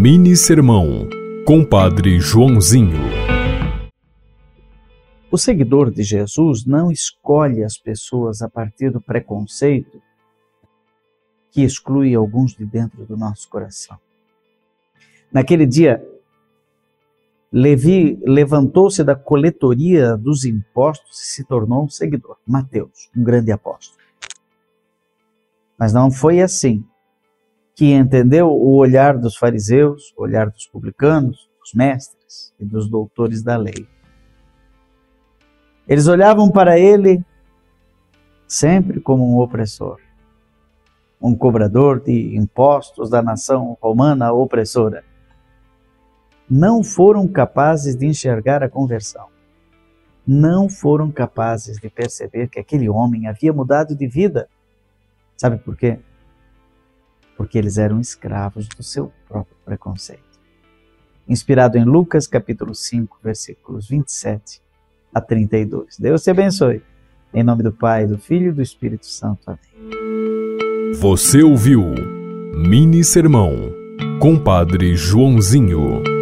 Mini Sermão, Compadre Joãozinho. O seguidor de Jesus não escolhe as pessoas a partir do preconceito que exclui alguns de dentro do nosso coração. Naquele dia, Levi levantou-se da coletoria dos impostos e se tornou um seguidor. Mateus, um grande apóstolo. Mas não foi assim que entendeu o olhar dos fariseus, o olhar dos publicanos, dos mestres e dos doutores da lei. Eles olhavam para ele sempre como um opressor, um cobrador de impostos da nação romana opressora não foram capazes de enxergar a conversão. Não foram capazes de perceber que aquele homem havia mudado de vida. Sabe por quê? Porque eles eram escravos do seu próprio preconceito. Inspirado em Lucas capítulo 5, versículos 27 a 32. Deus te abençoe. Em nome do Pai, do Filho e do Espírito Santo. Amém. Você ouviu Mini Sermão, Compadre Joãozinho.